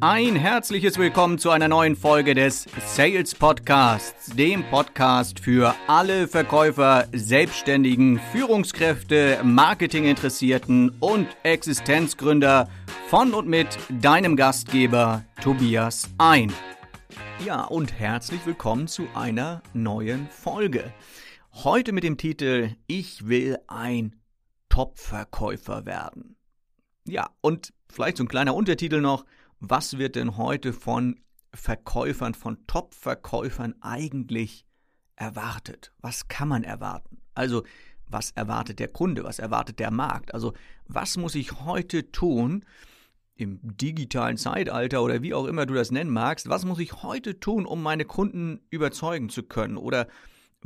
Ein herzliches Willkommen zu einer neuen Folge des Sales Podcasts, dem Podcast für alle Verkäufer, Selbstständigen, Führungskräfte, Marketinginteressierten und Existenzgründer von und mit deinem Gastgeber Tobias Ein. Ja, und herzlich willkommen zu einer neuen Folge. Heute mit dem Titel Ich will ein Top-Verkäufer werden. Ja, und vielleicht so ein kleiner Untertitel noch was wird denn heute von Verkäufern, von Top-Verkäufern eigentlich erwartet? Was kann man erwarten? Also, was erwartet der Kunde? Was erwartet der Markt? Also, was muss ich heute tun im digitalen Zeitalter oder wie auch immer du das nennen magst? Was muss ich heute tun, um meine Kunden überzeugen zu können? Oder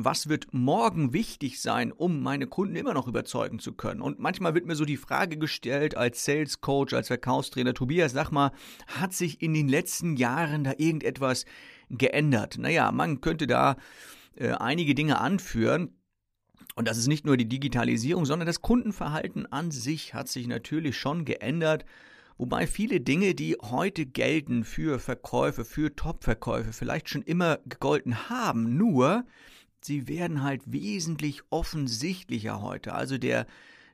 was wird morgen wichtig sein, um meine Kunden immer noch überzeugen zu können? Und manchmal wird mir so die Frage gestellt, als Sales Coach, als Verkaufstrainer, Tobias, sag mal, hat sich in den letzten Jahren da irgendetwas geändert? Naja, man könnte da äh, einige Dinge anführen. Und das ist nicht nur die Digitalisierung, sondern das Kundenverhalten an sich hat sich natürlich schon geändert. Wobei viele Dinge, die heute gelten für Verkäufe, für Top-Verkäufe, vielleicht schon immer gegolten haben. Nur sie werden halt wesentlich offensichtlicher heute. Also der,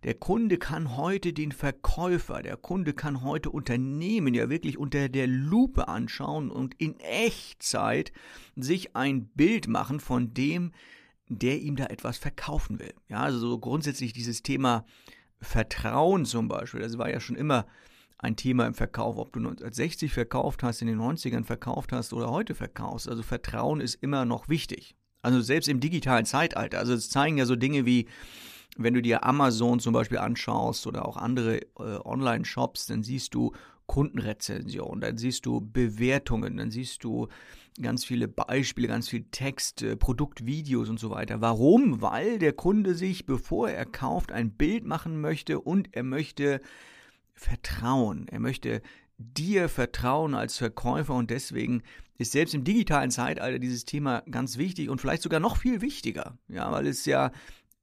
der Kunde kann heute den Verkäufer, der Kunde kann heute Unternehmen ja wirklich unter der Lupe anschauen und in Echtzeit sich ein Bild machen von dem, der ihm da etwas verkaufen will. Ja, also so grundsätzlich dieses Thema Vertrauen zum Beispiel, das war ja schon immer ein Thema im Verkauf, ob du 1960 verkauft hast, in den 90ern verkauft hast oder heute verkaufst. Also Vertrauen ist immer noch wichtig. Also selbst im digitalen Zeitalter. Also es zeigen ja so Dinge wie, wenn du dir Amazon zum Beispiel anschaust oder auch andere äh, Online-Shops, dann siehst du Kundenrezensionen, dann siehst du Bewertungen, dann siehst du ganz viele Beispiele, ganz viel Text, äh, Produktvideos und so weiter. Warum? Weil der Kunde sich, bevor er kauft, ein Bild machen möchte und er möchte vertrauen. Er möchte dir vertrauen als Verkäufer und deswegen ist selbst im digitalen Zeitalter dieses Thema ganz wichtig und vielleicht sogar noch viel wichtiger. Ja, weil es ja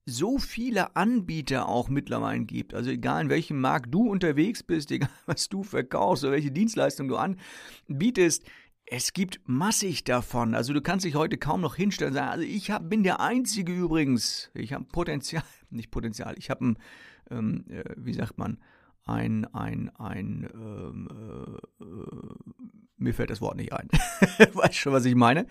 so viele Anbieter auch mittlerweile gibt. Also egal in welchem Markt du unterwegs bist, egal was du verkaufst oder welche Dienstleistung du anbietest, es gibt massig davon. Also du kannst dich heute kaum noch hinstellen und sagen, also ich hab, bin der Einzige übrigens. Ich habe Potenzial, nicht Potenzial, ich habe ein, ähm, äh, wie sagt man, ein, ein, ein, ähm, äh, mir fällt das Wort nicht ein. weißt schon, was ich meine?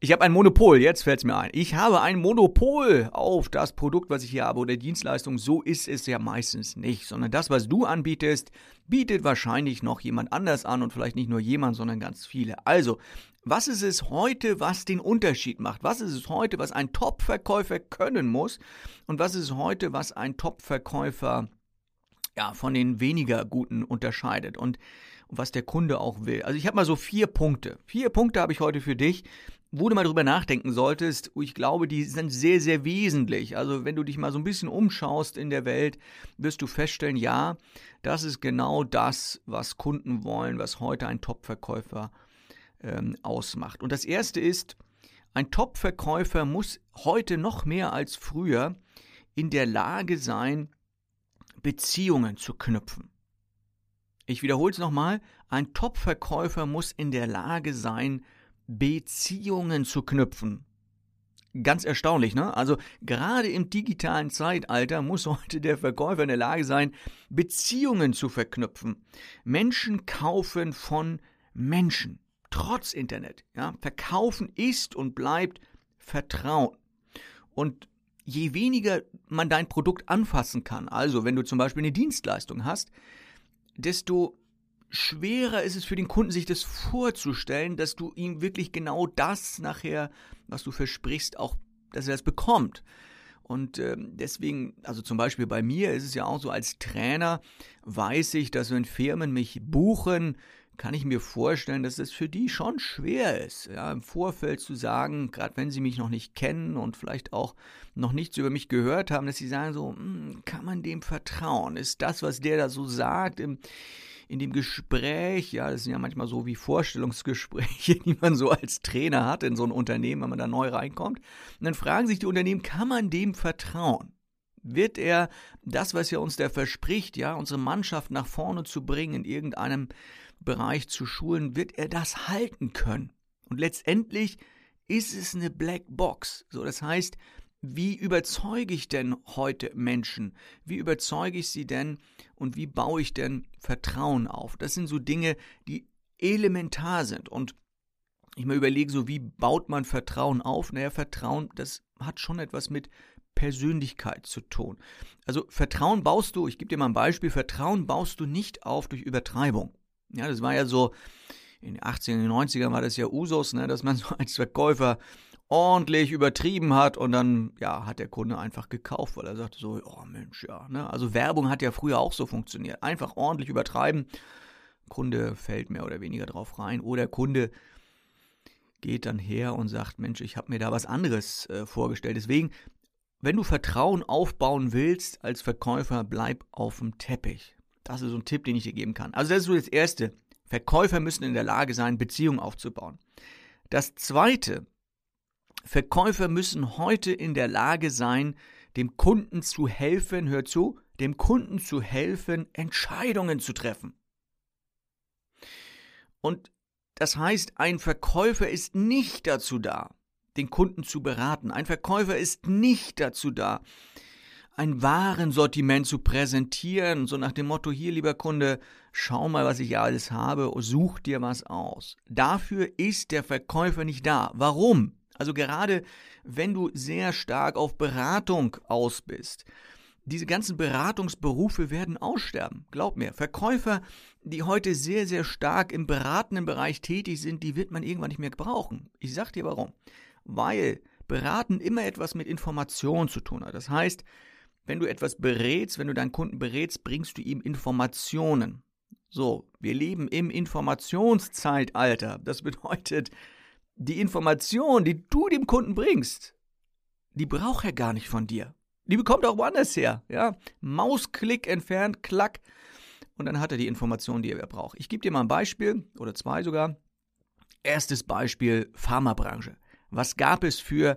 Ich habe ein Monopol, jetzt fällt es mir ein. Ich habe ein Monopol auf das Produkt, was ich hier habe oder Dienstleistung. So ist es ja meistens nicht, sondern das, was du anbietest, bietet wahrscheinlich noch jemand anders an und vielleicht nicht nur jemand, sondern ganz viele. Also, was ist es heute, was den Unterschied macht? Was ist es heute, was ein Top-Verkäufer können muss? Und was ist es heute, was ein Top-Verkäufer ja, von den weniger guten unterscheidet und was der Kunde auch will. Also ich habe mal so vier Punkte. Vier Punkte habe ich heute für dich, wo du mal drüber nachdenken solltest. Ich glaube, die sind sehr, sehr wesentlich. Also wenn du dich mal so ein bisschen umschaust in der Welt, wirst du feststellen, ja, das ist genau das, was Kunden wollen, was heute ein Top-Verkäufer ähm, ausmacht. Und das erste ist, ein Top-Verkäufer muss heute noch mehr als früher in der Lage sein, Beziehungen zu knüpfen. Ich wiederhole es nochmal, ein Top-Verkäufer muss in der Lage sein, Beziehungen zu knüpfen. Ganz erstaunlich, ne? Also gerade im digitalen Zeitalter muss heute der Verkäufer in der Lage sein, Beziehungen zu verknüpfen. Menschen kaufen von Menschen, trotz Internet. Ja? Verkaufen ist und bleibt Vertrauen. Und je weniger man dein Produkt anfassen kann, also wenn du zum Beispiel eine Dienstleistung hast, desto schwerer ist es für den Kunden, sich das vorzustellen, dass du ihm wirklich genau das nachher, was du versprichst, auch, dass er das bekommt. Und äh, deswegen, also zum Beispiel bei mir ist es ja auch so, als Trainer weiß ich, dass wenn Firmen mich buchen, kann ich mir vorstellen, dass es für die schon schwer ist, ja, im Vorfeld zu sagen, gerade wenn sie mich noch nicht kennen und vielleicht auch noch nichts über mich gehört haben, dass sie sagen so, hm, kann man dem vertrauen? Ist das, was der da so sagt, im, in dem Gespräch, ja, das sind ja manchmal so wie Vorstellungsgespräche, die man so als Trainer hat in so ein Unternehmen, wenn man da neu reinkommt. Und dann fragen sich die Unternehmen, kann man dem vertrauen? Wird er das, was er uns da verspricht, ja, unsere Mannschaft nach vorne zu bringen in irgendeinem Bereich zu schulen, wird er das halten können. Und letztendlich ist es eine Black Box. So, das heißt, wie überzeuge ich denn heute Menschen? Wie überzeuge ich sie denn und wie baue ich denn Vertrauen auf? Das sind so Dinge, die elementar sind. Und ich mal überlege, so wie baut man Vertrauen auf? Naja, Vertrauen, das hat schon etwas mit Persönlichkeit zu tun. Also Vertrauen baust du, ich gebe dir mal ein Beispiel, Vertrauen baust du nicht auf durch Übertreibung. Ja, das war ja so, in den 80er, 90ern war das ja Usus, ne, dass man so als Verkäufer ordentlich übertrieben hat und dann ja, hat der Kunde einfach gekauft, weil er sagte so, oh Mensch, ja. Ne? Also Werbung hat ja früher auch so funktioniert. Einfach ordentlich übertreiben. Kunde fällt mehr oder weniger drauf rein oder Kunde geht dann her und sagt, Mensch, ich habe mir da was anderes äh, vorgestellt. Deswegen, wenn du Vertrauen aufbauen willst als Verkäufer, bleib auf dem Teppich. Das ist so ein Tipp, den ich dir geben kann. Also das ist so das Erste. Verkäufer müssen in der Lage sein, Beziehungen aufzubauen. Das Zweite, Verkäufer müssen heute in der Lage sein, dem Kunden zu helfen, hör zu, dem Kunden zu helfen, Entscheidungen zu treffen. Und das heißt, ein Verkäufer ist nicht dazu da, den Kunden zu beraten. Ein Verkäufer ist nicht dazu da, ein Warensortiment zu präsentieren, so nach dem Motto, hier lieber Kunde, schau mal, was ich alles habe, such dir was aus. Dafür ist der Verkäufer nicht da. Warum? Also gerade wenn du sehr stark auf Beratung aus bist, diese ganzen Beratungsberufe werden aussterben. Glaub mir, Verkäufer, die heute sehr, sehr stark im beratenden Bereich tätig sind, die wird man irgendwann nicht mehr brauchen. Ich sag dir warum. Weil Beraten immer etwas mit Information zu tun hat. Das heißt, wenn du etwas berätst, wenn du deinen Kunden berätst, bringst du ihm Informationen. So, wir leben im Informationszeitalter. Das bedeutet, die Information, die du dem Kunden bringst, die braucht er gar nicht von dir. Die bekommt er auch woanders her. Ja? Mausklick entfernt, klack. Und dann hat er die Information, die er braucht. Ich gebe dir mal ein Beispiel oder zwei sogar. Erstes Beispiel: Pharmabranche. Was gab es für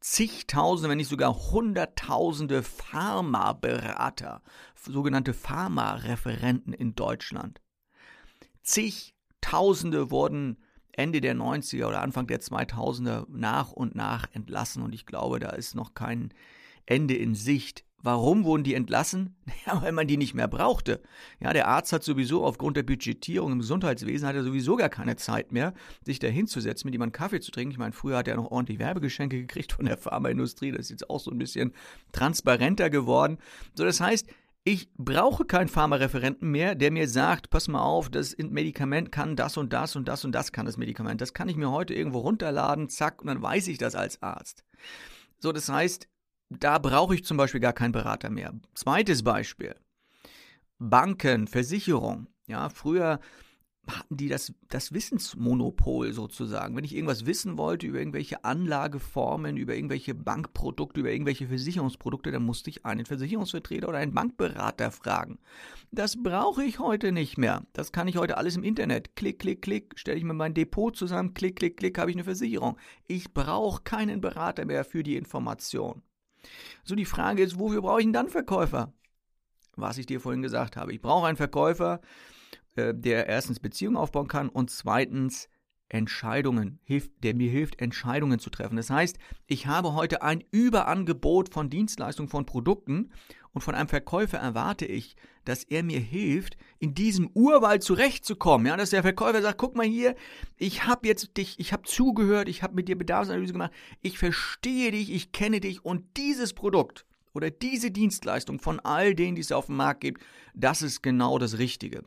zigtausende, wenn nicht sogar hunderttausende Pharmaberater, sogenannte Pharmareferenten in Deutschland? Zigtausende wurden Ende der 90er oder Anfang der 2000er nach und nach entlassen und ich glaube, da ist noch kein Ende in Sicht. Warum wurden die entlassen? Ja, weil man die nicht mehr brauchte. Ja, der Arzt hat sowieso aufgrund der Budgetierung im Gesundheitswesen hat er sowieso gar keine Zeit mehr, sich da hinzusetzen, mit jemandem Kaffee zu trinken. Ich meine, früher hat er noch ordentlich Werbegeschenke gekriegt von der Pharmaindustrie. Das ist jetzt auch so ein bisschen transparenter geworden. So, das heißt, ich brauche keinen Pharmareferenten mehr, der mir sagt, pass mal auf, das Medikament kann das und das und das und das kann das Medikament. Das kann ich mir heute irgendwo runterladen, zack, und dann weiß ich das als Arzt. So, das heißt, da brauche ich zum Beispiel gar keinen Berater mehr. Zweites Beispiel. Banken, Versicherung. Ja, früher hatten die das, das Wissensmonopol sozusagen. Wenn ich irgendwas wissen wollte über irgendwelche Anlageformen, über irgendwelche Bankprodukte, über irgendwelche Versicherungsprodukte, dann musste ich einen Versicherungsvertreter oder einen Bankberater fragen. Das brauche ich heute nicht mehr. Das kann ich heute alles im Internet. Klick, klick, klick, stelle ich mir mein Depot zusammen, klick, klick, klick, habe ich eine Versicherung. Ich brauche keinen Berater mehr für die Information. So die Frage ist, wofür brauche ich einen dann Verkäufer? Was ich dir vorhin gesagt habe. Ich brauche einen Verkäufer, äh, der erstens Beziehungen aufbauen kann und zweitens Entscheidungen hilft, der mir hilft, Entscheidungen zu treffen. Das heißt, ich habe heute ein Überangebot von Dienstleistungen, von Produkten und von einem Verkäufer erwarte ich, dass er mir hilft, in diesem Urwald zurechtzukommen. Ja, dass der Verkäufer sagt, guck mal hier, ich habe jetzt dich, ich habe zugehört, ich habe mit dir Bedarfsanalyse gemacht, ich verstehe dich, ich kenne dich und dieses Produkt oder diese Dienstleistung von all denen, die es auf dem Markt gibt, das ist genau das Richtige.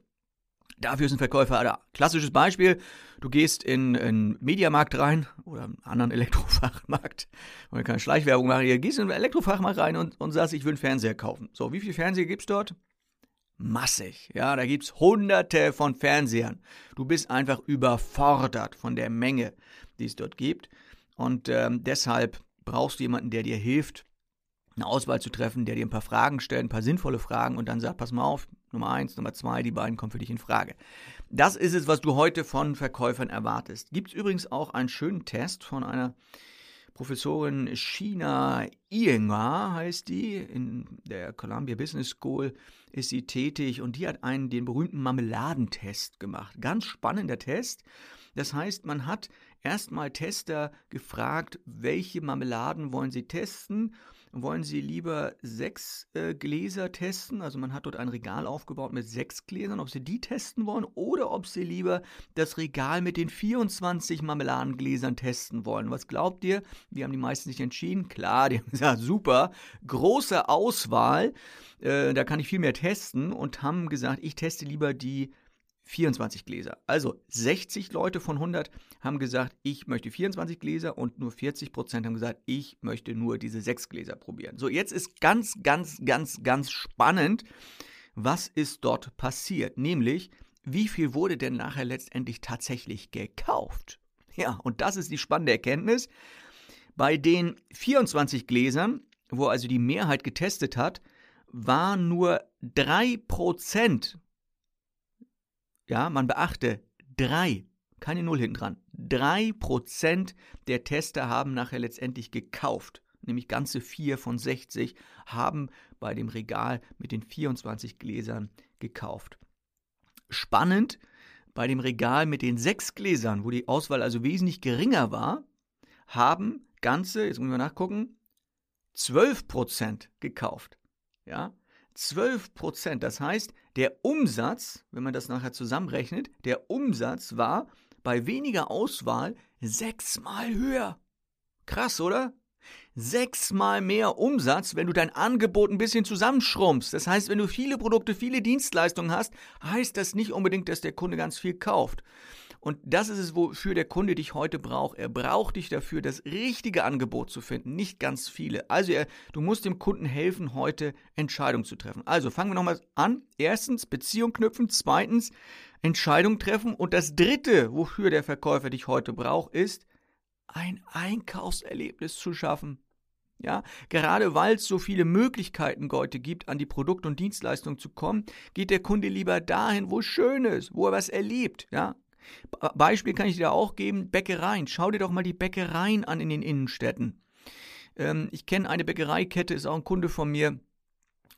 Dafür ist ein Verkäufer da. Klassisches Beispiel, du gehst in einen Mediamarkt rein oder einen anderen Elektrofachmarkt, wollen keine Schleichwerbung machen, hier gehst in einen Elektrofachmarkt rein und, und sagst, ich will einen Fernseher kaufen. So, wie viele Fernseher gibt's dort? Massig. Ja, da gibt's hunderte von Fernsehern. Du bist einfach überfordert von der Menge, die es dort gibt. Und ähm, deshalb brauchst du jemanden, der dir hilft, eine Auswahl zu treffen, der dir ein paar Fragen stellt, ein paar sinnvolle Fragen und dann sagt, pass mal auf, Nummer eins, Nummer zwei, die beiden kommen für dich in Frage. Das ist es, was du heute von Verkäufern erwartest. Gibt es übrigens auch einen schönen Test von einer Professorin China Iyengar heißt die, in der Columbia Business School ist sie tätig und die hat einen, den berühmten Marmeladentest gemacht. Ganz spannender Test. Das heißt, man hat erstmal Tester gefragt, welche Marmeladen wollen sie testen wollen Sie lieber sechs äh, Gläser testen? Also man hat dort ein Regal aufgebaut mit sechs Gläsern, ob Sie die testen wollen oder ob Sie lieber das Regal mit den 24 Marmeladengläsern testen wollen. Was glaubt ihr? Wie haben die meisten sich entschieden? Klar, die haben gesagt, super, große Auswahl, äh, da kann ich viel mehr testen und haben gesagt, ich teste lieber die 24 Gläser. Also 60 Leute von 100 haben gesagt, ich möchte 24 Gläser und nur 40 Prozent haben gesagt, ich möchte nur diese 6 Gläser probieren. So, jetzt ist ganz, ganz, ganz, ganz spannend, was ist dort passiert. Nämlich, wie viel wurde denn nachher letztendlich tatsächlich gekauft? Ja, und das ist die spannende Erkenntnis. Bei den 24 Gläsern, wo also die Mehrheit getestet hat, war nur 3% ja, man beachte, drei, keine Null hinten dran, drei Prozent der Tester haben nachher letztendlich gekauft. Nämlich ganze vier von 60 haben bei dem Regal mit den 24 Gläsern gekauft. Spannend, bei dem Regal mit den sechs Gläsern, wo die Auswahl also wesentlich geringer war, haben ganze, jetzt müssen wir nachgucken, 12 Prozent gekauft. Ja, 12 Prozent. Das heißt, der Umsatz, wenn man das nachher zusammenrechnet, der Umsatz war bei weniger Auswahl sechsmal höher. Krass, oder? Sechsmal mehr Umsatz, wenn du dein Angebot ein bisschen zusammenschrumpfst. Das heißt, wenn du viele Produkte, viele Dienstleistungen hast, heißt das nicht unbedingt, dass der Kunde ganz viel kauft. Und das ist es, wofür der Kunde dich heute braucht. Er braucht dich dafür, das richtige Angebot zu finden, nicht ganz viele. Also er, du musst dem Kunden helfen, heute Entscheidungen zu treffen. Also fangen wir nochmal an. Erstens, Beziehung knüpfen. Zweitens, Entscheidung treffen. Und das Dritte, wofür der Verkäufer dich heute braucht, ist, ein Einkaufserlebnis zu schaffen. Ja, gerade weil es so viele Möglichkeiten heute gibt, an die Produkte und Dienstleistungen zu kommen, geht der Kunde lieber dahin, wo es schön ist, wo er was erlebt. Ja, Beispiel kann ich dir auch geben, Bäckereien. Schau dir doch mal die Bäckereien an in den Innenstädten. Ähm, ich kenne eine Bäckereikette, ist auch ein Kunde von mir.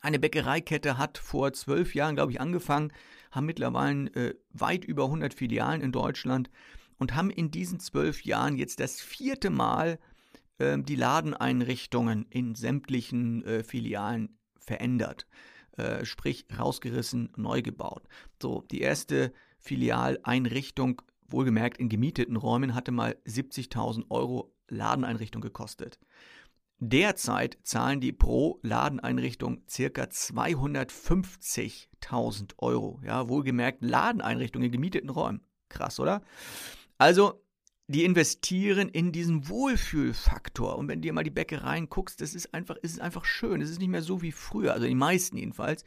Eine Bäckereikette hat vor zwölf Jahren, glaube ich, angefangen, haben mittlerweile äh, weit über 100 Filialen in Deutschland und haben in diesen zwölf Jahren jetzt das vierte Mal äh, die Ladeneinrichtungen in sämtlichen äh, Filialen verändert. Äh, sprich, rausgerissen, neu gebaut. So, die erste Filialeinrichtung, wohlgemerkt in gemieteten Räumen, hatte mal 70.000 Euro Ladeneinrichtung gekostet. Derzeit zahlen die pro Ladeneinrichtung circa 250.000 Euro. Ja, wohlgemerkt Ladeneinrichtungen in gemieteten Räumen. Krass, oder? Also, die investieren in diesen Wohlfühlfaktor. Und wenn du dir mal die Bäckereien guckst, das ist einfach, ist einfach schön. Es ist nicht mehr so wie früher, also die meisten jedenfalls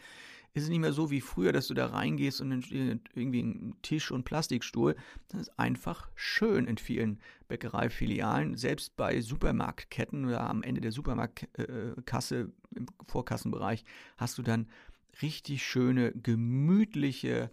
ist es nicht mehr so wie früher, dass du da reingehst und irgendwie ein Tisch und Plastikstuhl. Das ist einfach schön in vielen Bäckereifilialen. Selbst bei Supermarktketten oder am Ende der Supermarktkasse im Vorkassenbereich hast du dann richtig schöne, gemütliche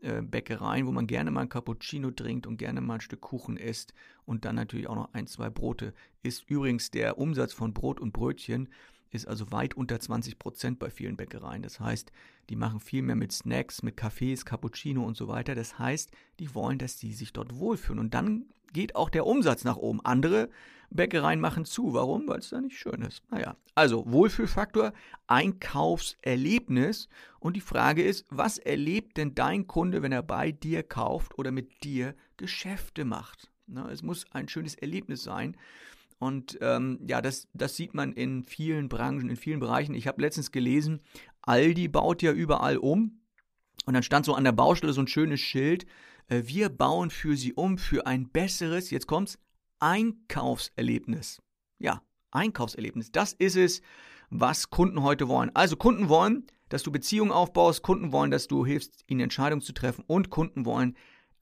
äh, Bäckereien, wo man gerne mal ein Cappuccino trinkt und gerne mal ein Stück Kuchen isst und dann natürlich auch noch ein, zwei Brote isst. Übrigens der Umsatz von Brot und Brötchen ist also weit unter 20 Prozent bei vielen Bäckereien. Das heißt, die machen viel mehr mit Snacks, mit Kaffees, Cappuccino und so weiter. Das heißt, die wollen, dass die sich dort wohlfühlen. Und dann geht auch der Umsatz nach oben. Andere Bäckereien machen zu. Warum? Weil es da nicht schön ist. Naja, also Wohlfühlfaktor, Einkaufserlebnis. Und die Frage ist, was erlebt denn dein Kunde, wenn er bei dir kauft oder mit dir Geschäfte macht? Na, es muss ein schönes Erlebnis sein. Und ähm, ja, das, das sieht man in vielen Branchen, in vielen Bereichen. Ich habe letztens gelesen, Aldi baut ja überall um. Und dann stand so an der Baustelle so ein schönes Schild. Äh, wir bauen für sie um für ein besseres, jetzt kommt's, Einkaufserlebnis. Ja, Einkaufserlebnis. Das ist es, was Kunden heute wollen. Also Kunden wollen, dass du Beziehungen aufbaust, Kunden wollen, dass du hilfst, ihnen Entscheidungen zu treffen und Kunden wollen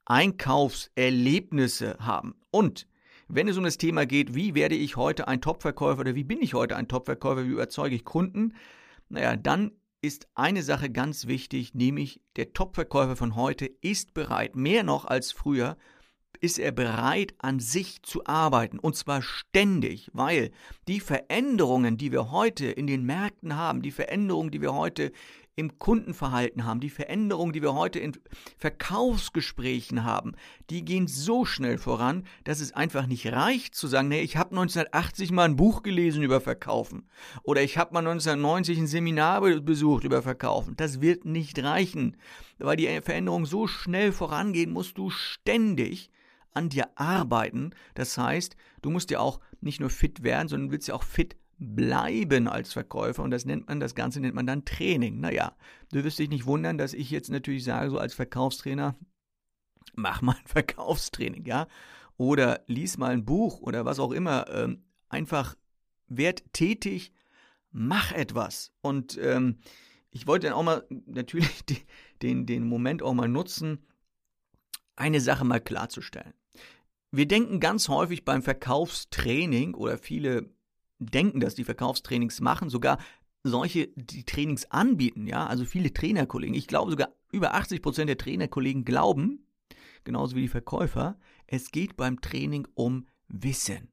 Einkaufserlebnisse haben. Und wenn es um das Thema geht, wie werde ich heute ein Topverkäufer oder wie bin ich heute ein Topverkäufer, wie überzeuge ich Kunden, naja, dann ist eine Sache ganz wichtig, nämlich der Topverkäufer von heute ist bereit, mehr noch als früher, ist er bereit, an sich zu arbeiten. Und zwar ständig, weil die Veränderungen, die wir heute in den Märkten haben, die Veränderungen, die wir heute im Kundenverhalten haben, die Veränderungen, die wir heute in Verkaufsgesprächen haben, die gehen so schnell voran, dass es einfach nicht reicht zu sagen, nee, ich habe 1980 mal ein Buch gelesen über Verkaufen oder ich habe mal 1990 ein Seminar besucht über Verkaufen. Das wird nicht reichen, weil die Veränderungen so schnell vorangehen, musst du ständig an dir arbeiten. Das heißt, du musst ja auch nicht nur fit werden, sondern willst ja auch fit bleiben als Verkäufer und das nennt man, das Ganze nennt man dann Training. Naja, du wirst dich nicht wundern, dass ich jetzt natürlich sage, so als Verkaufstrainer, mach mal ein Verkaufstraining, ja, oder lies mal ein Buch oder was auch immer, ähm, einfach werd tätig, mach etwas und ähm, ich wollte dann auch mal natürlich den, den Moment auch mal nutzen, eine Sache mal klarzustellen. Wir denken ganz häufig beim Verkaufstraining oder viele denken, dass die Verkaufstrainings machen, sogar solche, die Trainings anbieten, ja, also viele Trainerkollegen. Ich glaube sogar über 80 Prozent der Trainerkollegen glauben, genauso wie die Verkäufer, es geht beim Training um Wissen.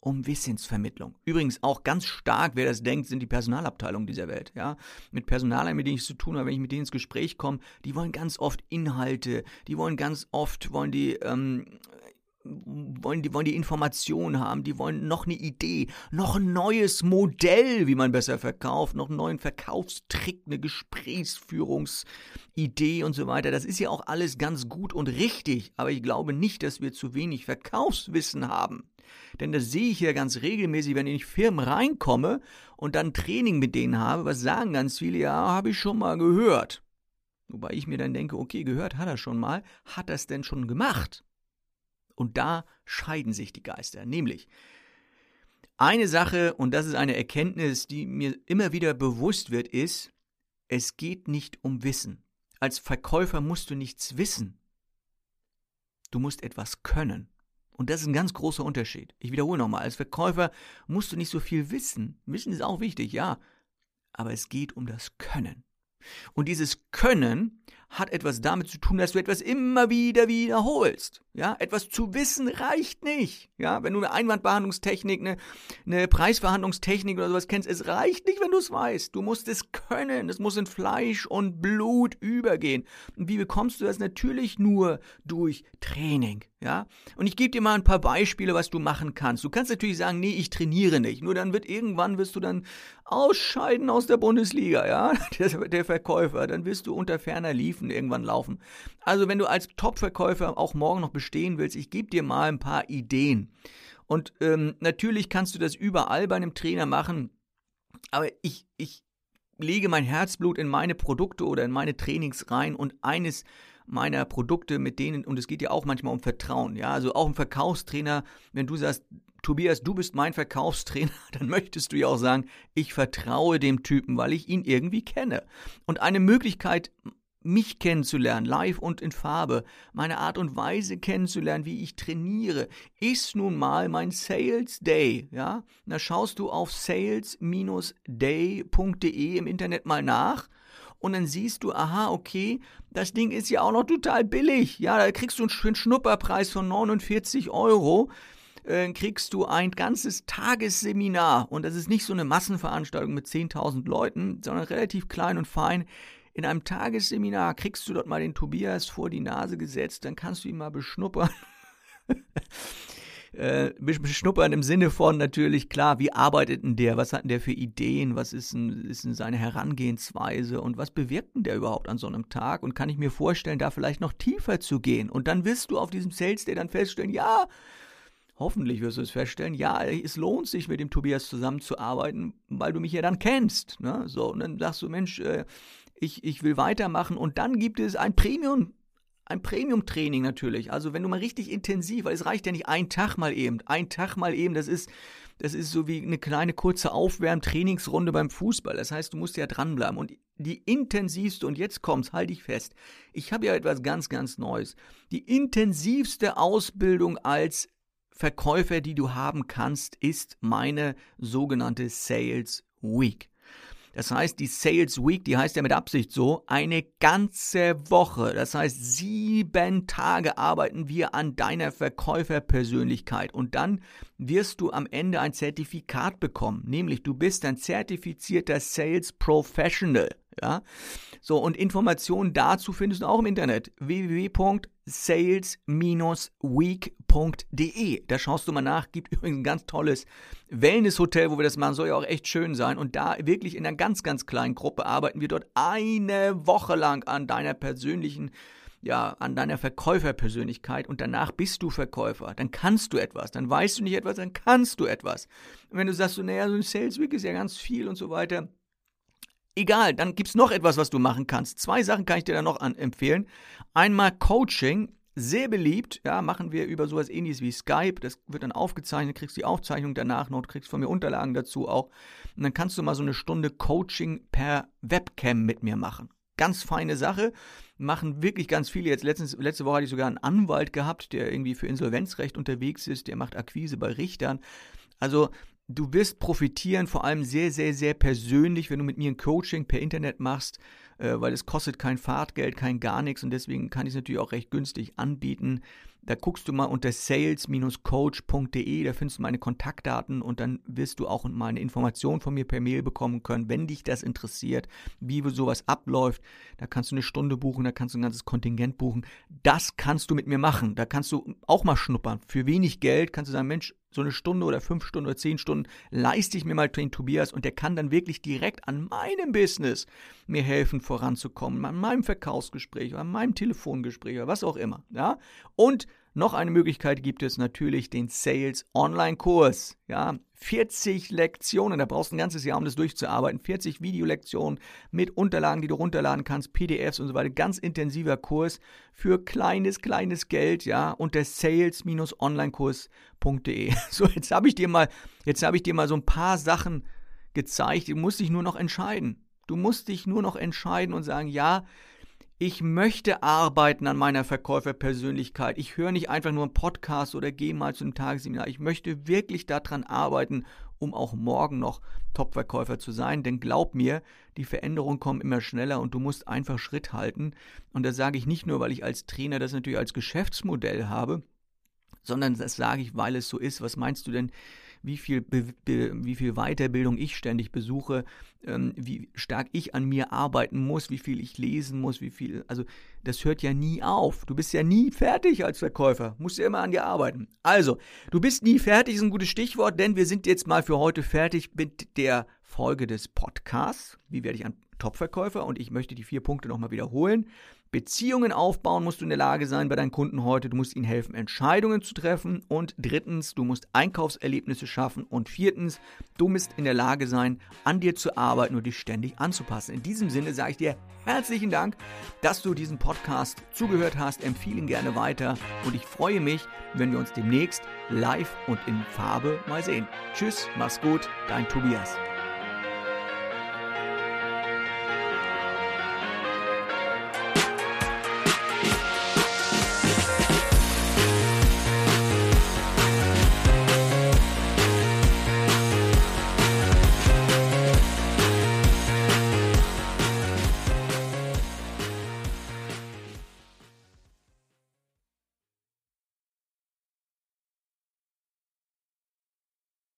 Um Wissensvermittlung. Übrigens auch ganz stark, wer das denkt, sind die Personalabteilungen dieser Welt. Ja? Mit Personalern, mit denen ich zu tun habe, wenn ich mit denen ins Gespräch komme, die wollen ganz oft Inhalte, die wollen ganz oft, wollen die ähm, wollen die, wollen die Informationen haben, die wollen noch eine Idee, noch ein neues Modell, wie man besser verkauft, noch einen neuen Verkaufstrick, eine Gesprächsführungsidee und so weiter. Das ist ja auch alles ganz gut und richtig, aber ich glaube nicht, dass wir zu wenig Verkaufswissen haben. Denn das sehe ich ja ganz regelmäßig, wenn ich in Firmen reinkomme und dann Training mit denen habe, was sagen ganz viele, ja, habe ich schon mal gehört. Wobei ich mir dann denke, okay, gehört hat er schon mal, hat er es denn schon gemacht? Und da scheiden sich die Geister. Nämlich eine Sache, und das ist eine Erkenntnis, die mir immer wieder bewusst wird, ist, es geht nicht um Wissen. Als Verkäufer musst du nichts wissen. Du musst etwas können. Und das ist ein ganz großer Unterschied. Ich wiederhole nochmal, als Verkäufer musst du nicht so viel wissen. Wissen ist auch wichtig, ja. Aber es geht um das Können. Und dieses Können hat etwas damit zu tun, dass du etwas immer wieder wiederholst. Ja, etwas zu wissen reicht nicht. Ja, wenn du eine Einwandbehandlungstechnik, eine, eine Preisverhandlungstechnik oder sowas kennst, es reicht nicht, wenn du es weißt. Du musst es können. Es muss in Fleisch und Blut übergehen. Und wie bekommst du das? Natürlich nur durch Training. Ja, und ich gebe dir mal ein paar Beispiele, was du machen kannst. Du kannst natürlich sagen, nee, ich trainiere nicht. Nur dann wird irgendwann wirst du dann ausscheiden aus der Bundesliga. Ja, der, der Verkäufer. Dann wirst du unter ferner liefen Stufen irgendwann laufen. Also wenn du als Top-Verkäufer auch morgen noch bestehen willst, ich gebe dir mal ein paar Ideen. Und ähm, natürlich kannst du das überall bei einem Trainer machen, aber ich, ich lege mein Herzblut in meine Produkte oder in meine Trainings rein und eines meiner Produkte mit denen, und es geht ja auch manchmal um Vertrauen, ja, also auch ein Verkaufstrainer, wenn du sagst, Tobias, du bist mein Verkaufstrainer, dann möchtest du ja auch sagen, ich vertraue dem Typen, weil ich ihn irgendwie kenne. Und eine Möglichkeit, mich kennenzulernen, live und in Farbe, meine Art und Weise kennenzulernen, wie ich trainiere, ist nun mal mein Sales Day, ja? Da schaust du auf sales-day.de im Internet mal nach und dann siehst du, aha, okay, das Ding ist ja auch noch total billig, ja? Da kriegst du einen Schnupperpreis von 49 Euro äh, kriegst du ein ganzes Tagesseminar und das ist nicht so eine Massenveranstaltung mit 10.000 Leuten, sondern relativ klein und fein in einem Tagesseminar kriegst du dort mal den Tobias vor die Nase gesetzt, dann kannst du ihn mal beschnuppern. äh, beschnuppern im Sinne von natürlich, klar, wie arbeitet denn der, was hat denn der für Ideen, was ist denn, ist denn seine Herangehensweise? Und was bewirkt denn der überhaupt an so einem Tag? Und kann ich mir vorstellen, da vielleicht noch tiefer zu gehen? Und dann wirst du auf diesem Sales Day dann feststellen, ja, hoffentlich wirst du es feststellen, ja, es lohnt sich mit dem Tobias zusammenzuarbeiten, weil du mich ja dann kennst, ne? so, und dann sagst du, Mensch, äh, ich, ich will weitermachen. Und dann gibt es ein Premium, ein Premium-Training natürlich. Also wenn du mal richtig intensiv, weil es reicht ja nicht ein Tag mal eben. Ein Tag mal eben, das ist, das ist so wie eine kleine kurze Aufwärm-Trainingsrunde beim Fußball. Das heißt, du musst ja dranbleiben. Und die intensivste, und jetzt kommt's, halte ich fest. Ich habe ja etwas ganz, ganz Neues. Die intensivste Ausbildung als Verkäufer, die du haben kannst, ist meine sogenannte Sales Week. Das heißt, die Sales Week, die heißt ja mit Absicht so, eine ganze Woche. Das heißt, sieben Tage arbeiten wir an deiner Verkäuferpersönlichkeit und dann wirst du am Ende ein Zertifikat bekommen. Nämlich, du bist ein zertifizierter Sales Professional. Ja? So, und Informationen dazu findest du auch im Internet. www.sales-week.de. Da schaust du mal nach. Gibt übrigens ein ganz tolles Wellness-Hotel, wo wir das machen. Soll ja auch echt schön sein. Und da wirklich in einer ganz, ganz kleinen Gruppe arbeiten wir dort eine Woche lang an deiner persönlichen ja, an deiner Verkäuferpersönlichkeit und danach bist du Verkäufer. Dann kannst du etwas. Dann weißt du nicht etwas, dann kannst du etwas. Und wenn du sagst, so, naja, so ein Sales Week ist ja ganz viel und so weiter, Egal, dann gibt es noch etwas, was du machen kannst. Zwei Sachen kann ich dir da noch an empfehlen. Einmal Coaching, sehr beliebt, ja, machen wir über sowas ähnliches wie Skype. Das wird dann aufgezeichnet, kriegst die Aufzeichnung danach noch, kriegst von mir Unterlagen dazu auch. Und dann kannst du mal so eine Stunde Coaching per Webcam mit mir machen. Ganz feine Sache. Machen wirklich ganz viele. Jetzt letztens, letzte Woche hatte ich sogar einen Anwalt gehabt, der irgendwie für Insolvenzrecht unterwegs ist, der macht Akquise bei Richtern. Also du wirst profitieren, vor allem sehr, sehr, sehr persönlich, wenn du mit mir ein Coaching per Internet machst, äh, weil es kostet kein Fahrtgeld, kein gar nichts und deswegen kann ich es natürlich auch recht günstig anbieten. Da guckst du mal unter sales-coach.de, da findest du meine Kontaktdaten und dann wirst du auch mal eine Information von mir per Mail bekommen können, wenn dich das interessiert, wie sowas abläuft. Da kannst du eine Stunde buchen, da kannst du ein ganzes Kontingent buchen. Das kannst du mit mir machen. Da kannst du auch mal schnuppern. Für wenig Geld kannst du sagen, Mensch, so eine Stunde oder fünf Stunden oder zehn Stunden leiste ich mir mal den Tobias und der kann dann wirklich direkt an meinem Business mir helfen, voranzukommen, an meinem Verkaufsgespräch, an meinem Telefongespräch oder was auch immer. Ja? Und noch eine Möglichkeit gibt es natürlich den Sales Online Kurs. Ja, 40 Lektionen, da brauchst du ein ganzes Jahr, um das durchzuarbeiten. 40 Videolektionen mit Unterlagen, die du runterladen kannst, PDFs und so weiter. Ganz intensiver Kurs für kleines, kleines Geld, ja, unter sales-onlinekurs.de. So, jetzt habe ich dir mal, jetzt habe ich dir mal so ein paar Sachen gezeigt. Du musst dich nur noch entscheiden. Du musst dich nur noch entscheiden und sagen, ja, ich möchte arbeiten an meiner Verkäuferpersönlichkeit. Ich höre nicht einfach nur einen Podcast oder gehe mal zu einem Tagesseminar. Ich möchte wirklich daran arbeiten, um auch morgen noch Top-Verkäufer zu sein. Denn glaub mir, die Veränderungen kommen immer schneller und du musst einfach Schritt halten. Und das sage ich nicht nur, weil ich als Trainer das natürlich als Geschäftsmodell habe, sondern das sage ich, weil es so ist. Was meinst du denn, wie viel, Be wie viel Weiterbildung ich ständig besuche, ähm, wie stark ich an mir arbeiten muss, wie viel ich lesen muss, wie viel, also das hört ja nie auf. Du bist ja nie fertig als Verkäufer, musst ja immer an dir arbeiten. Also, du bist nie fertig, ist ein gutes Stichwort, denn wir sind jetzt mal für heute fertig mit der Folge des Podcasts. Wie werde ich ein Top-Verkäufer? Und ich möchte die vier Punkte nochmal wiederholen. Beziehungen aufbauen musst du in der Lage sein bei deinen Kunden heute. Du musst ihnen helfen, Entscheidungen zu treffen. Und drittens, du musst Einkaufserlebnisse schaffen. Und viertens, du musst in der Lage sein, an dir zu arbeiten und dich ständig anzupassen. In diesem Sinne sage ich dir herzlichen Dank, dass du diesen Podcast zugehört hast. Empfehle ihn gerne weiter. Und ich freue mich, wenn wir uns demnächst live und in Farbe mal sehen. Tschüss, mach's gut, dein Tobias.